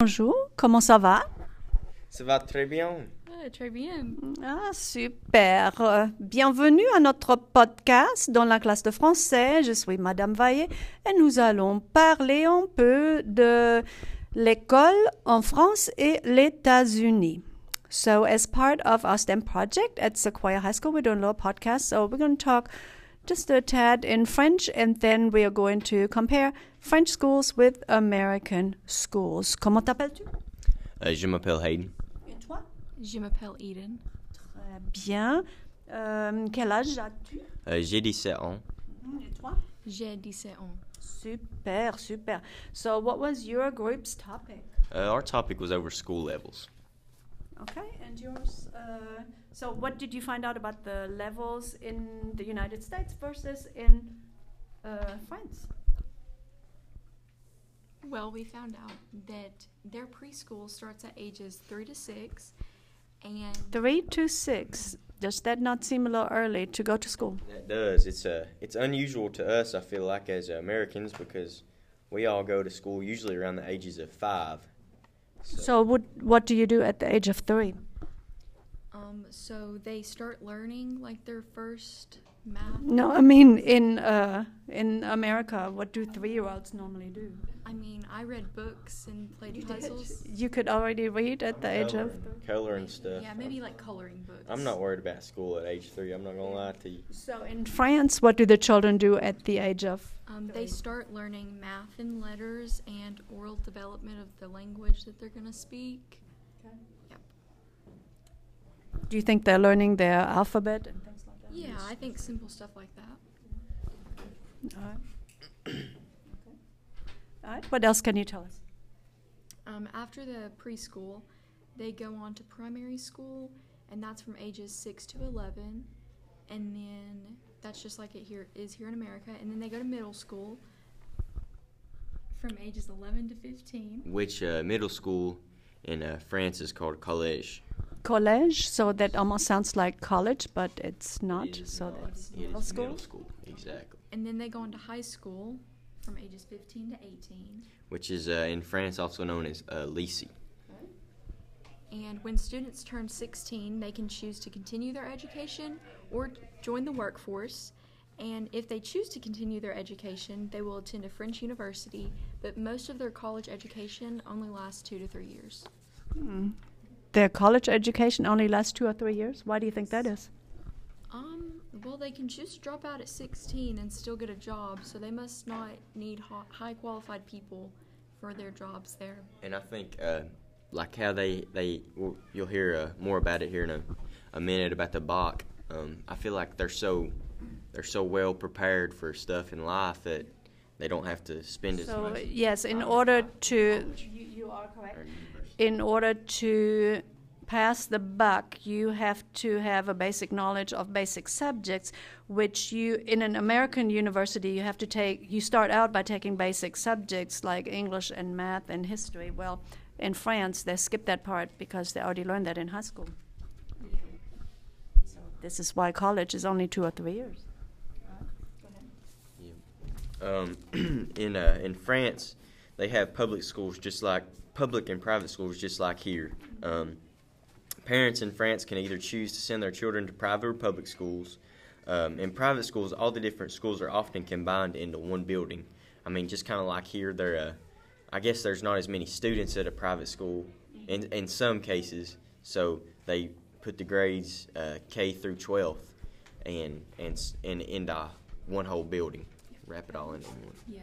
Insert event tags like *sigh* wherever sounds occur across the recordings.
Bonjour, comment ça va? Ça va très bien. Ah, très bien. Ah, super. Bienvenue à notre podcast dans la classe de français. Je suis Madame Vaillet et nous allons parler un peu de l'école en France et les États-Unis. So, as part of our STEM project at Sequoia High School, we're doing a little podcast. So, we're going to talk just a tad in French and then we are going to compare French schools with American schools. Comment t'appelles-tu? Euh, je m'appelle Hayden. Et toi? Je m'appelle Eden. Très bien. Euh, quel âge as-tu? Euh, J'ai 17 ans. Et toi? J'ai 17 ans. Super, super. So, what was your group's topic? Uh, our topic was over school levels. Okay, and yours? So, what did you find out about the levels in the United States versus in uh, France? Well, we found out that their preschool starts at ages 3 to 6 and Three to six. Does that not seem a little early to go to school? That does. It's uh, it's unusual to us. I feel like as Americans because we all go to school usually around the ages of five. So, what what do you do at the age of three? Um so they start learning like their first math. No, I mean in uh, in America, what do three-year-olds normally do? I mean, I read books and played puzzles. You could already read at the age of. Color- color and stuff. Yeah, maybe like coloring books. I'm not worried about school at age three. I'm not gonna lie to you. So in France, what do the children do at the age of? Um, they start learning math and letters and oral development of the language that they're going to speak. Do you think they're learning their alphabet and things like that? Yeah, I think simple stuff like that. All right. All right. What else can you tell us? Um, after the preschool, they go on to primary school, and that's from ages 6 to 11. And then that's just like it here is here in America. And then they go to middle school from ages 11 to 15. Which uh, middle school in uh, France is called college. College. So that almost sounds like college, but it's not. It is so not. that's It middle school. Middle school, exactly. And then they go on to high school from ages 15 to 18. Which is uh, in France also known as uh, lycée. And when students turn 16, they can choose to continue their education or join the workforce. And if they choose to continue their education, they will attend a French university, but most of their college education only lasts two to three years. Hmm. Their college education only lasts two or three years. Why do you think that is? Um, well, they can choose to drop out at 16 and still get a job, so they must not need hi- high qualified people for their jobs there. And I think, uh, like how they they well, you'll hear uh, more about it here in a, a minute about the bac. Um, I feel like they're so they're so well prepared for stuff in life that they don't have to spend as So much. yes, in order to you, you are correct. In order to pass the bac, you have to have a basic knowledge of basic subjects, which you in an American university you have to take. You start out by taking basic subjects like English and math and history. Well, in France they skip that part because they already learned that in high school. So this is why college is only two or three years. Um, *clears throat* in uh, in France, they have public schools just like public and private schools just like here. Um, parents in France can either choose to send their children to private or public schools. Um, in private schools, all the different schools are often combined into one building. I mean, just kind of like here, there. Uh, I guess there's not as many students at a private school in in some cases, so they put the grades uh, K through 12th and and and into one whole building, wrap it all into one. Yeah.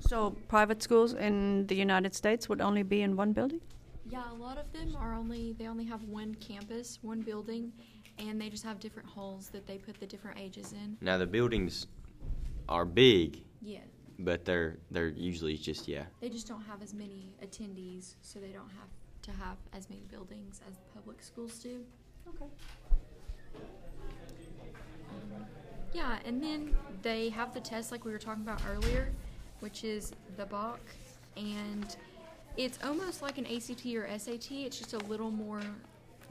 So private schools in the United States would only be in one building? Yeah, a lot of them are only they only have one campus, one building, and they just have different halls that they put the different ages in. Now the buildings are big, Yeah. but they're they're usually just yeah. They just don't have as many attendees, so they don't have to have as many buildings as public schools do. Okay. Um, yeah, and then they have the test like we were talking about earlier, which is the bac, and it's almost like an ACT or SAT. It's just a little more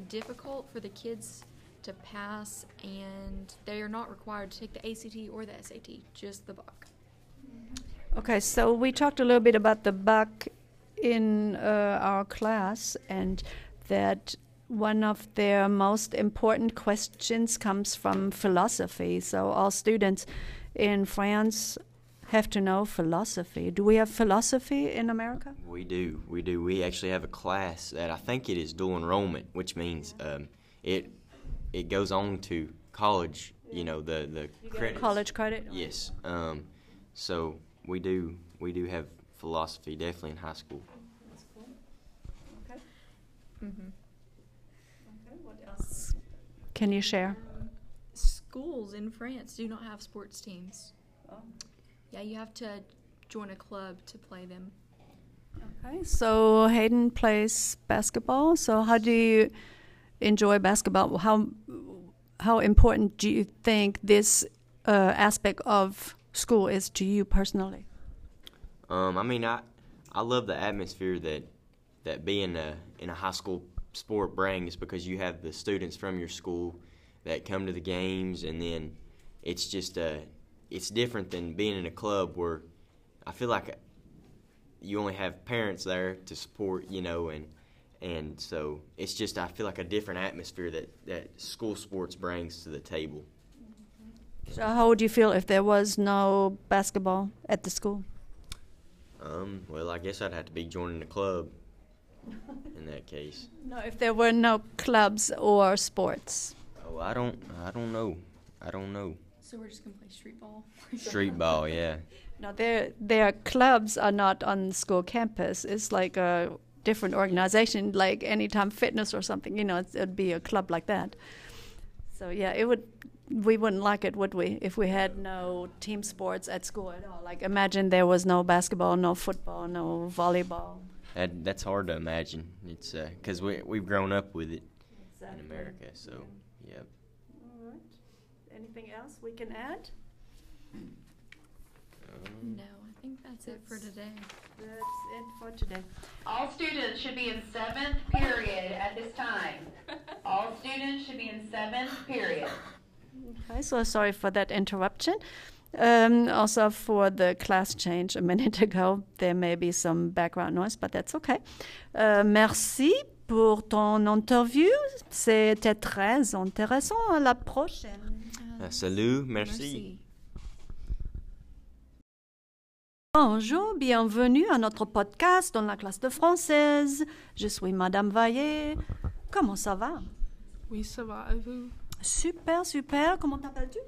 difficult for the kids to pass, and they are not required to take the ACT or the SAT, just the bac. Okay, so we talked a little bit about the bac in uh, our class, and that one of their most important questions comes from philosophy. So all students in France have to know philosophy. Do we have philosophy in America? We do. We do. We actually have a class that I think it is dual enrollment, which means um, it it goes on to college. You know the the credits. College credit? Yes. Um, so we do we do have philosophy definitely in high school. Mm-hmm. What else can you share? Schools in France do not have sports teams. Oh. Yeah, you have to join a club to play them. Okay, so Hayden plays basketball. So how do you enjoy basketball? How how important do you think this uh, aspect of school is to you personally? Um, I mean, I I love the atmosphere that that being a, in a high school sport brings because you have the students from your school that come to the games, and then it's just a it's different than being in a club where I feel like you only have parents there to support, you know, and and so it's just I feel like a different atmosphere that that school sports brings to the table. So how would you feel if there was no basketball at the school? Um, well, I guess I'd have to be joining the club in that case. No, if there were no clubs or sports. Oh, I don't, I don't know, I don't know. So we're just gonna play street ball. *laughs* Street ball, yeah. No, their their clubs are not on school campus. It's like a different organization, like Anytime Fitness or something. You know, it's, it'd be a club like that. So yeah, it would. We wouldn't like it, would we, if we had no team sports at school at all? Like imagine there was no basketball, no football, no volleyball. That, that's hard to imagine. It's uh, because we we've grown up with it in America, so yep. All right. Anything else we can add? Um, No, I think that's it for today. That's it for today. All students should be in seventh period at this time. All students should be in seventh period. Okay, so sorry for that interruption. Um, also, for the class change a minute *laughs* ago, there may be some background noise, but that's okay. Euh, merci pour ton interview. C'était très intéressant. À la prochaine. Uh, salut, merci. Bonjour, bienvenue à notre podcast dans la classe de française. Je suis Madame Vaillet. Comment ça va? Oui, ça va, et vous? Super, super. Comment t'appelles-tu?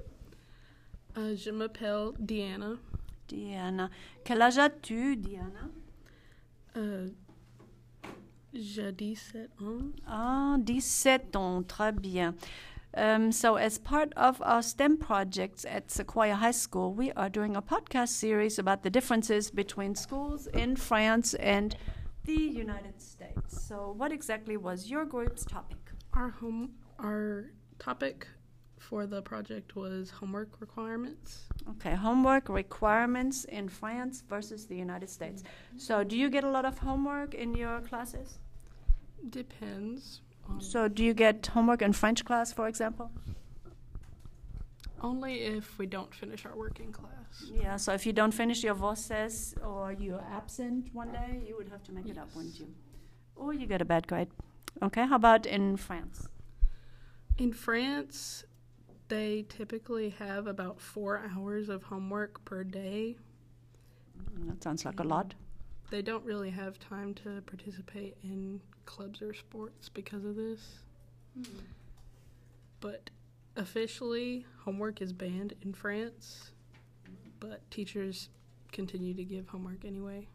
Euh, je m'appelle Diana. Diana. Quel âge as-tu, Diana? Euh, j'ai 17 ans. Ah, 17 ans, très bien. Um, so, as part of our STEM projects at Sequoia High School, we are doing a podcast series about the differences between schools in France and the United States. So, what exactly was your group's topic? Our home, our topic for the project was homework requirements. Okay, homework requirements in France versus the United States. So, do you get a lot of homework in your classes? Depends So, do you get homework in French class, for example? only if we don't finish our work in class. Yeah, so if you don't finish your voces or you're absent one day, you would have to make it up, wouldn't you? Or you get a bad grade. Okay, how about in France? In France, they typically have about four hours of homework per day. Mm, That sounds like a lot. They don't really have time to participate in clubs or sports because of this. Hmm. But officially, homework is banned in France, but teachers continue to give homework anyway.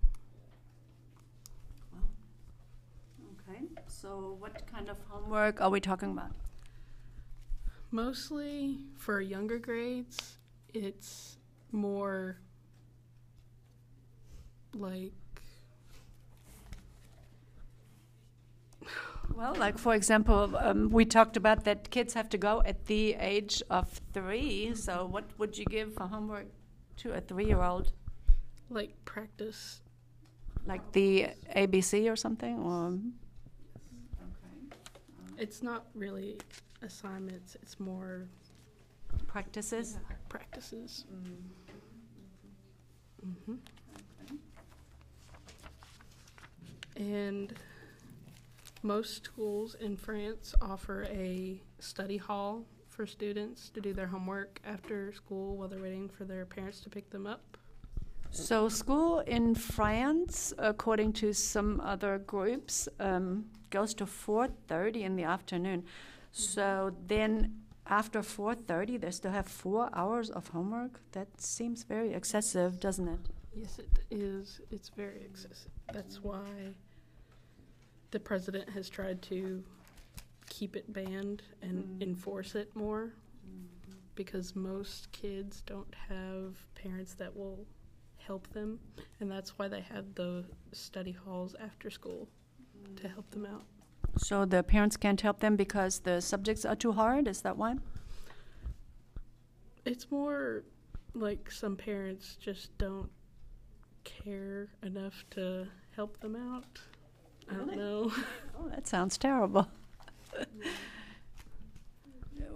Okay, so what kind of homework are we talking about? Mostly for younger grades, it's more like Well, like for example, um, we talked about that kids have to go at the age of three. So, what would you give for homework to a three-year-old? like practice. Like the ABC or something, or It's not really assignments, it's more practices? practices. hmm And most schools in France offer a study hall for students to do their homework after school while they're waiting for their parents to pick them up. So, school in France, according to some other groups, um, goes to 4:30 in the afternoon. So then, after 4:30, they still have four hours of homework. That seems very excessive, doesn't it? Yes, it is. It's very excessive. That's why the president has tried to keep it banned and Mm. enforce it more because most kids don't have parents that will help them, and that's why they have the study halls after school to help them out. So the parents can't help them because the subjects are too hard. Is that why? It's more like some parents just don't care enough to help them out. I don't Really? know. *laughs* Oh, that sounds terrible. *laughs*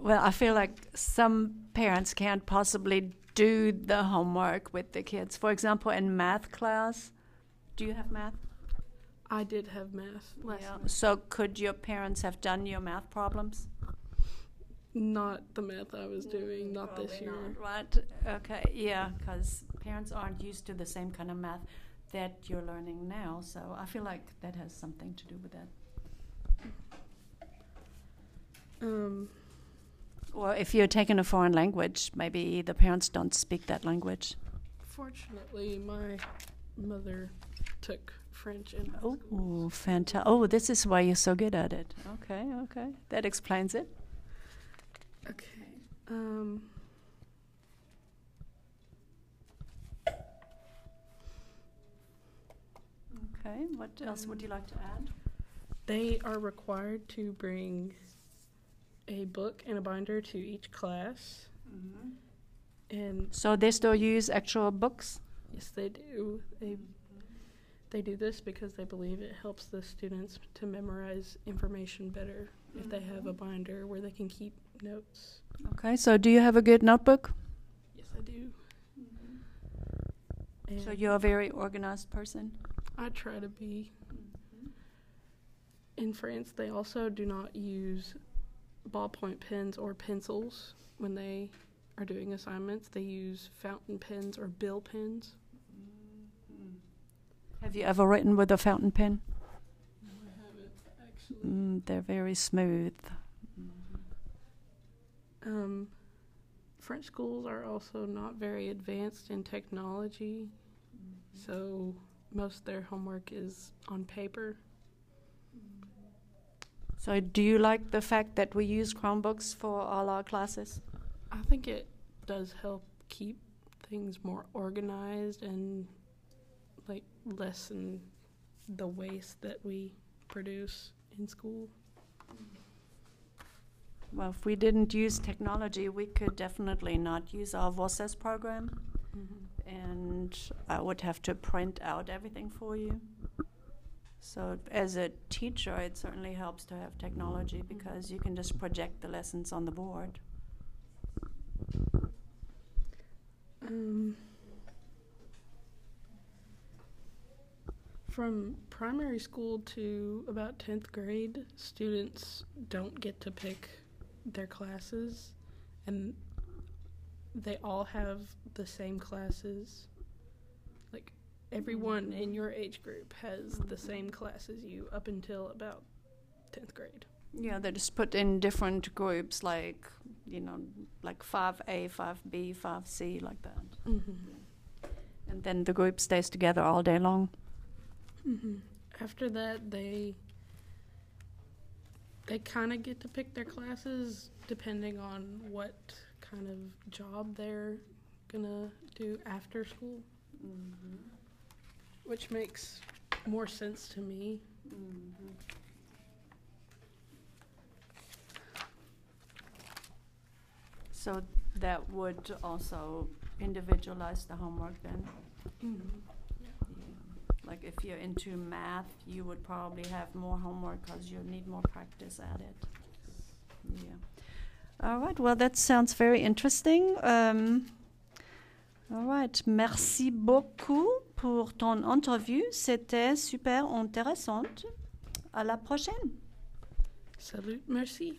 well, I feel like some parents can't possibly do the homework with the kids. For example, in math class, do you have math? I did have math last So could your parents have done your math problems? Not the math I was doing, not this Probably year. not, Right. Okay. Yeah, because parents aren't used to the same kind of math that you're learning now. So I feel like that has something to do with that. Um, Or if you're taking a foreign language, maybe the parents don't speak that language. fortunately, my mother took French in high. Oh, fantastic. Oh, this is why you're so good at it. Okay, okay. That explains it. Okay. Um, Okay, what else would you like to add? they are required to bring a book and a binder to each class, mm-hmm. and So they still use actual books? yes, they do. They mm-hmm. they do this because they believe it helps the students to memorize information better if they have a mm-hmm. binder where they can keep notes. Okay, so do you have a good notebook? Yes, I do. So you're a very organized person? I try to be. In France, they also do not use ballpoint pens or pencils when they are doing assignments. They use fountain pens or bill pens. Have you ever written with a fountain pen? No, I haven't actually. Mm, they're very smooth. Um, French schools are also not very advanced in technology, so most of their homework is on paper. So do you like the fact that we use Chromebooks for all our classes? I think it does help keep things more organized and like lessen the waste that we produce in school. Well, if we didn't use technology, we could definitely not use our Voces program. And I would have to print out everything for you. So, as a teacher, it certainly helps to have technology because you can just project the lessons on the board. Um, from primary school to about 10th grade, students don't get to pick their classes, and they all have the same classes. Like, everyone in your age group has the same class as you up until about 10th grade. Yeah, they're just put in different groups, like you know, like five A, five B, five C, like that, Mm-hmm. and then the group stays together all day long. hmm After that, they they kind of get to pick their classes depending on what kind of job they're gonna do after school, mm-hmm. which makes more sense to me. Mm-hmm. So that would also individualize the homework then. Mm-hmm. Like if you're into math, you would probably have more homework because you need more practice at it. Yeah. All right. Well, that sounds very interesting. Um, all right. Merci beaucoup pour ton interview. C'était super intéressant. À la prochaine. Salut. Merci.